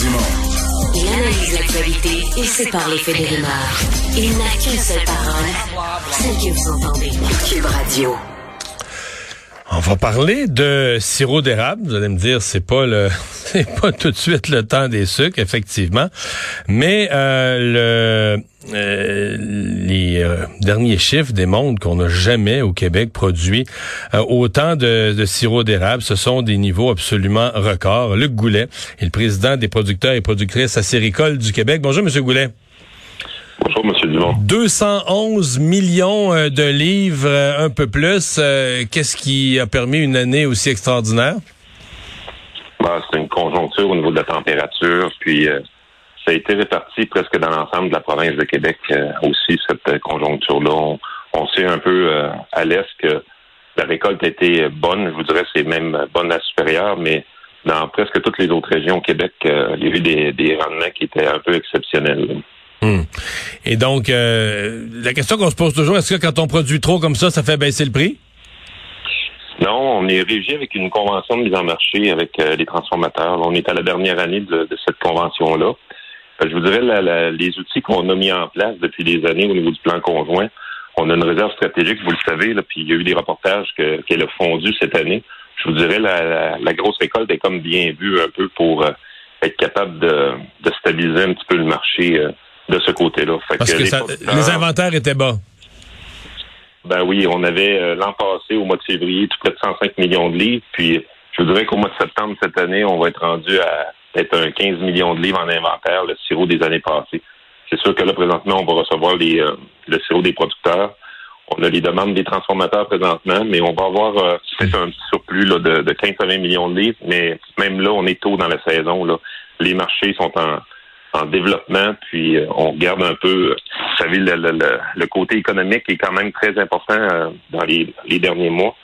Dumont. Il analyse l'actualité et sépare les faits des rumeurs. Il n'a qu'une seule parole, celle que vous entendez. Cube Radio. On va parler de sirop d'érable. Vous allez me dire, c'est pas le, c'est pas tout de suite le temps des sucres, effectivement. Mais euh, le, derniers chiffres démontrent qu'on n'a jamais au Québec produit euh, autant de, de sirop d'érable. Ce sont des niveaux absolument records. Luc Goulet est le président des producteurs et productrices acéricoles du Québec. Bonjour, Monsieur Goulet. Bonjour, M. Dumont. 211 millions euh, de livres, euh, un peu plus. Qu'est-ce qui a permis une année aussi extraordinaire? Ben, c'est une conjoncture au niveau de la température, puis euh, ça a été réparti presque dans l'ensemble de la province de Québec euh, aussi, cette euh, conjoncture-là. On, on sait un peu euh, à l'est que la récolte a été bonne, je vous dirais c'est même bonne à supérieure, mais dans presque toutes les autres régions au Québec, euh, il y a eu des, des rendements qui étaient un peu exceptionnels. Hmm. Et donc, la question qu'on se pose toujours, est-ce que quand on produit trop comme ça, ça fait baisser le prix? Non, on est régi avec une convention de mise en marché avec euh, les transformateurs. On est à la dernière année de, de cette convention-là. Je vous dirais, la- la- les outils qu'on a mis en place depuis des années au niveau du plan conjoint, on a une réserve stratégique, vous le savez, là, puis il y a eu des reportages que- qu'elle a fondu cette année. Je vous dirais, la, la- la grosse récolte est comme bien vue un peu pour euh, être capable de, de stabiliser un petit peu le marché euh, de ce côté-là. Fait Parce que les ça- producteurs- les inventaires étaient bas. ben oui, on avait euh, l'an passé, au mois de février, tout près de 105 millions de livres. Puis je vous dirais qu'au mois de septembre cette année, on va être rendu à peut-être un 15 millions de livres en inventaire, le sirop des années passées. C'est sûr que là, présentement, on va recevoir les, euh, le sirop des producteurs. On a les demandes des transformateurs présentement, mais on va avoir euh, peut-être un petit surplus là, de, de 15 à 20 millions de livres. Mais même là, on est tôt dans la saison. Là. Les marchés sont en, en développement, puis euh, on regarde un peu, euh, vous savez, le, le, le, le côté économique est quand même très important euh, dans les, les derniers mois.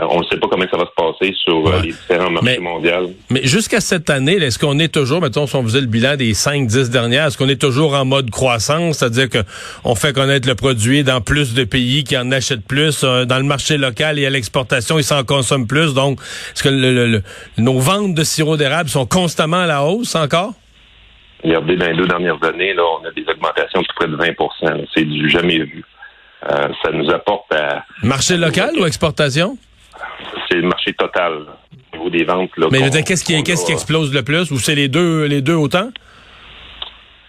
Euh, on ne sait pas comment ça va se passer sur euh, Ouais. les différents marchés Mais- mondiaux. Mais jusqu'à cette année, est-ce qu'on est toujours, mettons, si on faisait le bilan des 5-10 dernières, est-ce qu'on est toujours en mode croissance, c'est-à-dire que on fait connaître le produit dans plus de pays qui en achètent plus, euh, dans le marché local et à l'exportation, ils s'en consomment plus. Donc, est-ce que le- le- le- nos ventes de sirop d'érable sont constamment à la hausse encore? Regardez, dans les deux dernières années, là, on a des augmentations de près de 20 là. C'est du jamais vu. Euh, ça nous apporte à... Marché local ou exportation? C'est le marché total au niveau des ventes. Là, Mais qu'est-ce qui, explose le plus? Ou c'est les deux, les deux autant?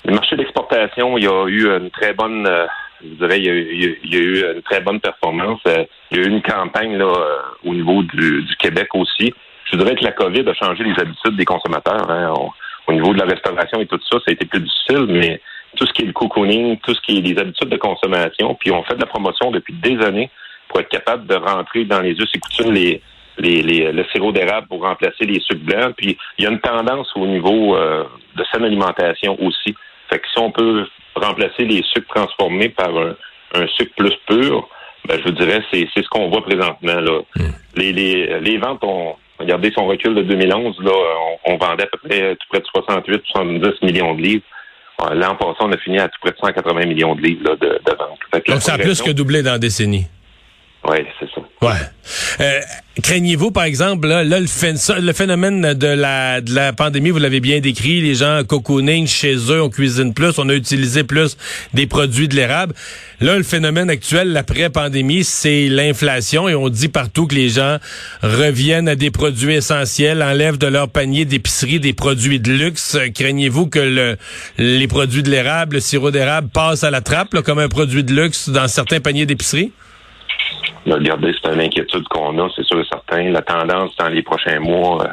Le marché d'exportation, il y a eu une très bonne, euh, je dirais, il y, a, eu- il y a- il y a eu une très bonne performance. Euh, Il y a eu une campagne là, euh, au niveau du, du Québec aussi. Je dirais que la COVID a changé les habitudes des consommateurs. hein. On- au niveau de la restauration et tout ça, ça a été plus difficile, mais tout ce qui est le cocooning, tout ce qui est les habitudes de consommation, puis on fait de la promotion depuis des années pour être capable de rentrer dans les us et coutumes les, les, les- le sirop d'érable pour remplacer les sucres blancs. Puis il y a une tendance au niveau euh, de saine alimentation aussi. Fait que si on peut remplacer les sucres transformés par un, un sucre plus pur, ben, je vous dirais, c'est, c'est ce qu'on voit présentement. Là. Les, les, les ventes ont, regardez son recul de 2011, là, on, on vendait à peu près tout près de 68, 70 millions de livres. L'an passé, on a fini à tout près de 180 millions de livres là, de, de ventes. Donc, ça a plus que doublé dans la décennie. Oui, c'est ça. Ouais. Euh, craignez-vous, par exemple, là, le, phénomène de la, de la pandémie, vous l'avez bien décrit, les gens cocooning chez eux, on cuisine plus, on a utilisé plus des produits de l'érable. Là, le phénomène actuel, l'après-pandémie, c'est l'inflation et on dit partout que les gens reviennent à des produits essentiels, enlèvent de leur panier d'épicerie des produits de luxe. Craignez-vous que le, les produits de l'érable, le sirop d'érable passe à la trappe comme un produit de luxe dans certains paniers d'épicerie? Regardez, c'est une inquiétude qu'on a, c'est sûr et certain. La tendance dans les prochains mois, euh,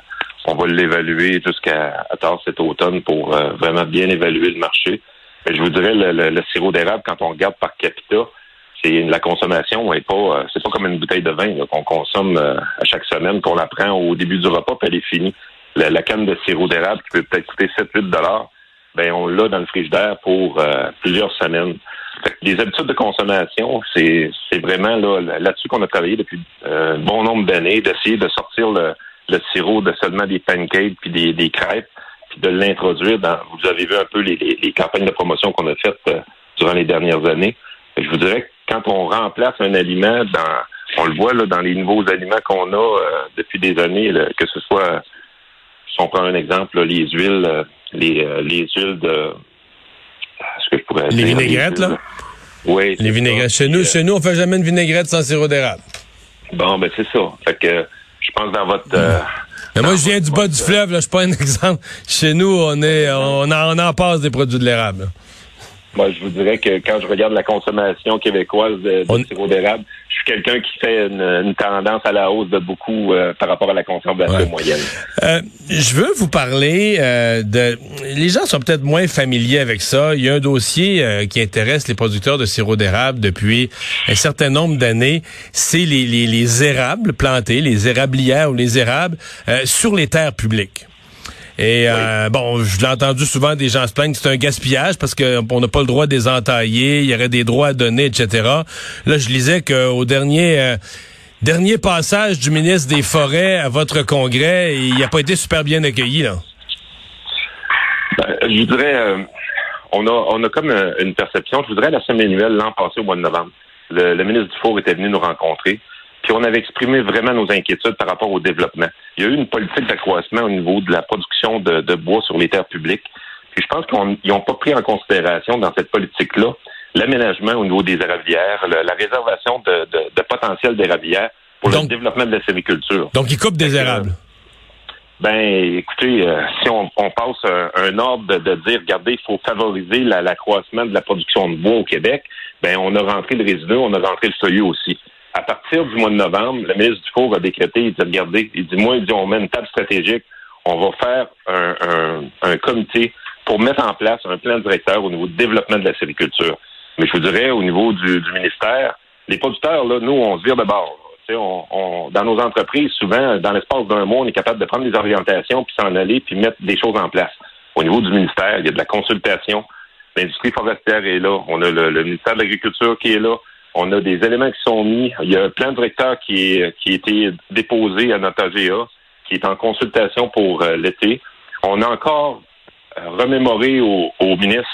on va l'évaluer jusqu'à tard cet automne pour euh, vraiment bien évaluer le marché. Mais je vous dirais, le, le- le sirop d'érable, quand on regarde par capita, c'est la consommation est pas, euh, c'est pas comme une bouteille de vin qu'on consomme à chaque semaine, qu'on la prend au début du repas, puis elle est finie. La, la canne de sirop d'érable qui peut peut-être coûter 7-8 dollars, ben on l'a dans le frigidaire pour plusieurs semaines. Les habitudes de consommation, c'est vraiment là là-dessus qu'on a travaillé depuis euh, un bon nombre d'années, d'essayer de sortir le, le sirop de seulement des pancakes puis des, des crêpes, puis de l'introduire dans. Vous avez vu un peu les, les, les campagnes de promotion qu'on a faites euh, durant les dernières années. Je vous dirais que quand on remplace un aliment dans, on le voit là dans les nouveaux aliments qu'on a euh, depuis des années, là, que ce soit si on prend un exemple, les huiles, les, les huiles de ce que je pourrais les vinaigrettes, là? Oui. Les vinaigrettes. Chez nous, chez nous, on fait jamais une vinaigrette sans sirop d'érable. Bon, ben c'est ça. Fait que je pense dans votre mais moi, je viens du bas du fleuve, là, je suis pas un exemple. Chez nous, on est, on en, on en passe des produits de l'érable. Moi, je vous dirais que quand je regarde la consommation québécoise de, sirop d'érable, suis quelqu'un qui fait une, tendance à la hausse de beaucoup euh, par rapport à la consommation moyenne. Euh, je veux vous parler euh, de... Les gens sont peut-être moins familiers avec ça. Il y a un dossier qui intéresse les producteurs de sirop d'érable depuis un certain nombre d'années. C'est les, les, les érables plantés, les érablières ou les érables sur les terres publiques. Et euh, bon, je l'ai entendu souvent des gens se plaignent que c'est un gaspillage parce qu'on n'a pas le droit de les entailler, il y aurait des droits à donner, etc. Là, je lisais qu'au dernier euh, dernier passage du ministre des Forêts à votre congrès, il n'a pas été super bien accueilli, là. Ben, je voudrais euh, on a on a comme une perception. Je voudrais la semaine annuelle l'an passé au mois de novembre. Le, le ministre Dufour était venu nous rencontrer. Puis on avait exprimé vraiment nos inquiétudes par rapport au développement. Il y a eu une politique d'accroissement au niveau de la production de, bois sur les terres publiques. Puis je pense qu'ils n'ont pas pris en considération dans cette politique-là l'aménagement au niveau des érablières, la réservation de, de, potentiel d'érablières pour le développement de la sériculture. Donc ils coupent des érables. Ben, écoutez, euh, si on, passe un, ordre de, dire, regardez, il faut favoriser l'accroissement de la production de bois au Québec, ben on a rentré le résidu, on a rentré le feuillu aussi à partir du mois de novembre, le ministre Dufour a décrété, il dit, regardez, il dit, moi, il dit, on met une table stratégique, on va faire un, un, comité pour mettre en place un plan directeur au niveau du développement de la sériculture. Mais je vous dirais, au niveau du, du ministère, les producteurs, là, nous, on se vire de bord. On, on, dans nos entreprises, souvent, dans l'espace d'un mois, on est capable de prendre des orientations, puis s'en aller, puis mettre des choses en place. Au niveau du ministère, il y a de la consultation. L'industrie forestière est là. On a le, le ministère de l'Agriculture qui est là. On a des éléments qui sont mis. Il y a un plan directeur qui, est, qui a été déposé à notre AGA, qui est en consultation pour euh, l'été. On a encore euh, remémoré au, au ministre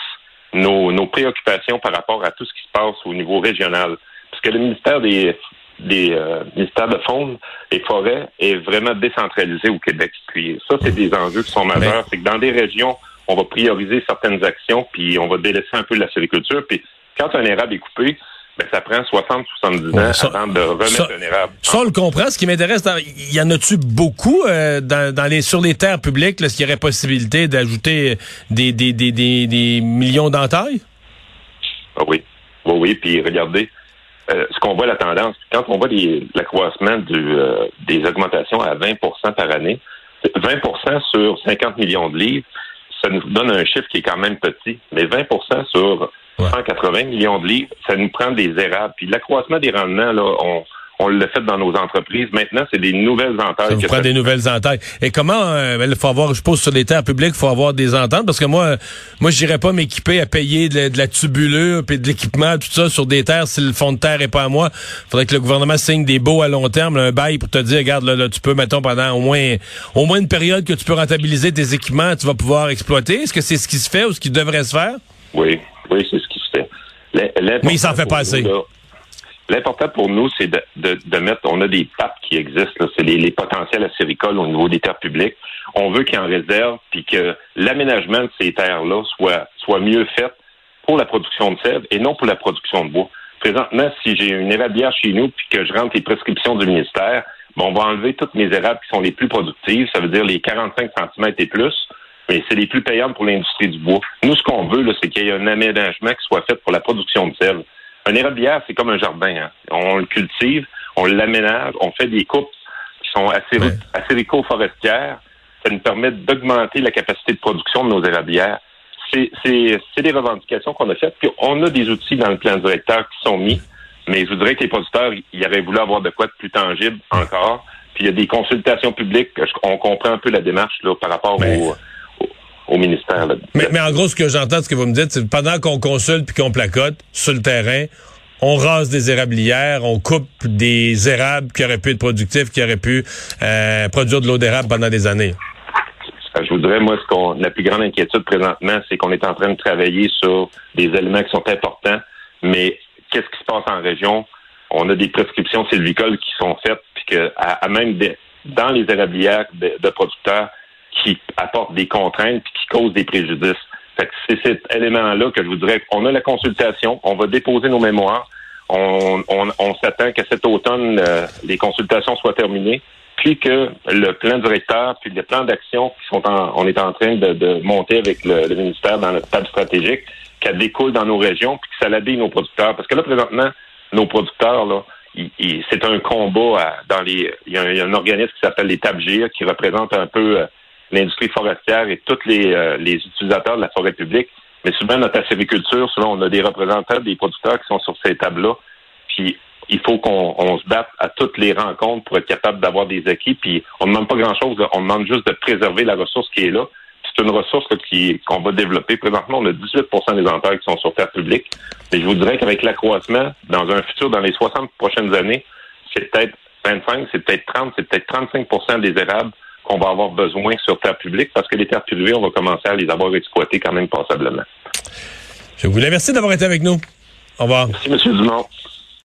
nos, nos, préoccupations par rapport à tout ce qui se passe au niveau régional. Parce que le ministère des, des euh, ministères de faune et forêts est vraiment décentralisé au Québec. Puis ça, c'est des enjeux qui sont majeurs. C'est que dans des régions, on va prioriser certaines actions, puis on va délaisser un peu la sériculture. Puis quand un érable est coupé, ben, ça prend 60-70 ans avant de remettre érable. Ça, on le comprend. Ce qui m'intéresse, il y en a-tu beaucoup euh, dans, les, sur les terres publiques, est-ce qu'il y aurait possibilité d'ajouter des, des, des, des, millions d'entailles? Ah oui. Oui, oui. Puis regardez, euh, ce qu'on voit la tendance, quand on voit l'accroissement euh, des augmentations à 20% par année, 20% sur 50 millions de livres, ça nous donne un chiffre qui est quand même petit, mais 20% sur 180 millions de livres, ça nous prend des érables. Puis l'accroissement des rendements, là, on, on l'a fait dans nos entreprises. Maintenant, c'est des nouvelles entailles. Ça vous prend des nouvelles entailles. Et comment euh, il faut avoir, je suppose, sur les terres publiques, il faut avoir des ententes? Parce que moi, moi, j'irais pas m'équiper à payer de la, tubulure puis de l'équipement, tout ça sur des terres si le fond de terre est pas à moi. Faudrait que le gouvernement signe des baux à long terme, un bail pour te dire, regarde, là, tu peux, mettons, pendant au moins, au moins une période que tu peux rentabiliser tes équipements, tu vas pouvoir exploiter. Est-ce que c'est ce qui se fait ou ce qui devrait se faire? Oui, oui, c'est ce. Mais il s'en fait pas assez. L'important pour nous, c'est de, de, de, mettre, on a des papes qui existent, c'est les, les, potentiels acéricoles au niveau des terres publiques. On veut qu'ils en réservent, puis que l'aménagement de ces terres-là soit, soit mieux fait pour la production de sève et non pour la production de bois. Présentement, si j'ai une érablière chez nous, puis que je rentre les prescriptions du ministère, bon, on va enlever toutes mes érables qui sont les plus productives, ça veut dire les 45 cm et plus, mais c'est les plus payantes pour l'industrie du bois. Nous, ce qu'on veut, c'est qu'il y ait un aménagement qui soit fait pour la production de sel. Un érablière, c'est comme un jardin. Hein. On le cultive, on l'aménage, on fait des coupes qui sont assez, assez forestières Ça nous permet d'augmenter la capacité de production de nos érablières. C'est des revendications qu'on a faites. Puis on a des outils dans le plan directeur qui sont mis, mais je voudrais que les producteurs, ils auraient voulu avoir de quoi de plus tangible encore. Puis il y a des consultations publiques. On comprend un peu la démarche là, par rapport au au ministère. Mais, en gros, ce que j'entends, ce que vous me dites, c'est pendant qu'on consulte puis qu'on placote sur le terrain, on rase des érablières, on coupe des érables qui auraient pu être productifs, qui auraient pu euh, produire de l'eau d'érable pendant des années. Je voudrais, moi, ce qu'on, la plus grande inquiétude présentement, c'est qu'on est en train de travailler sur des éléments qui sont importants, mais qu'est-ce qui se passe en région? On a des prescriptions sylvicoles qui sont faites, puis que à, même dans les érablières de producteurs, qui apportent des contraintes puis qui causent des préjudices. c'est cet élément-là que je vous dirais qu'on a la consultation, on va déposer nos mémoires, on, s'attend qu'à cet automne, euh, les consultations soient terminées, puis que le plan directeur, puis le plan d'action qui sont en, on est en train de, monter avec le, ministère dans notre table stratégique, qu'elle découle dans nos régions, puis que ça l'habille nos producteurs. Parce que là, présentement, nos producteurs, là, c'est un combat dans les. Il y, a un, organisme qui s'appelle les TABGIR qui représente un peu euh, l'industrie forestière et tous les, euh, les utilisateurs de la forêt publique. Mais souvent, notre acériculture, souvent, on a des représentants des producteurs qui sont sur ces tables-là. Puis, il faut qu'on se batte à toutes les rencontres pour être capable d'avoir des acquis. Puis, on ne demande pas grand-chose. On demande juste de préserver la ressource qui est là. C'est une ressource qu'on va développer. Présentement, on a 18% des emplois qui sont sur terre publique. Mais je vous dirais qu'avec l'accroissement, dans un futur, dans les 60 prochaines années, c'est peut-être 25, c'est peut-être 30, c'est peut-être 35 des érables qu'on va avoir besoin sur terre publique parce que les terres privées, on va commencer à les avoir exploitées quand même passablement. Je vous remercie d'avoir été avec nous. Au revoir. Merci, M. Dumont.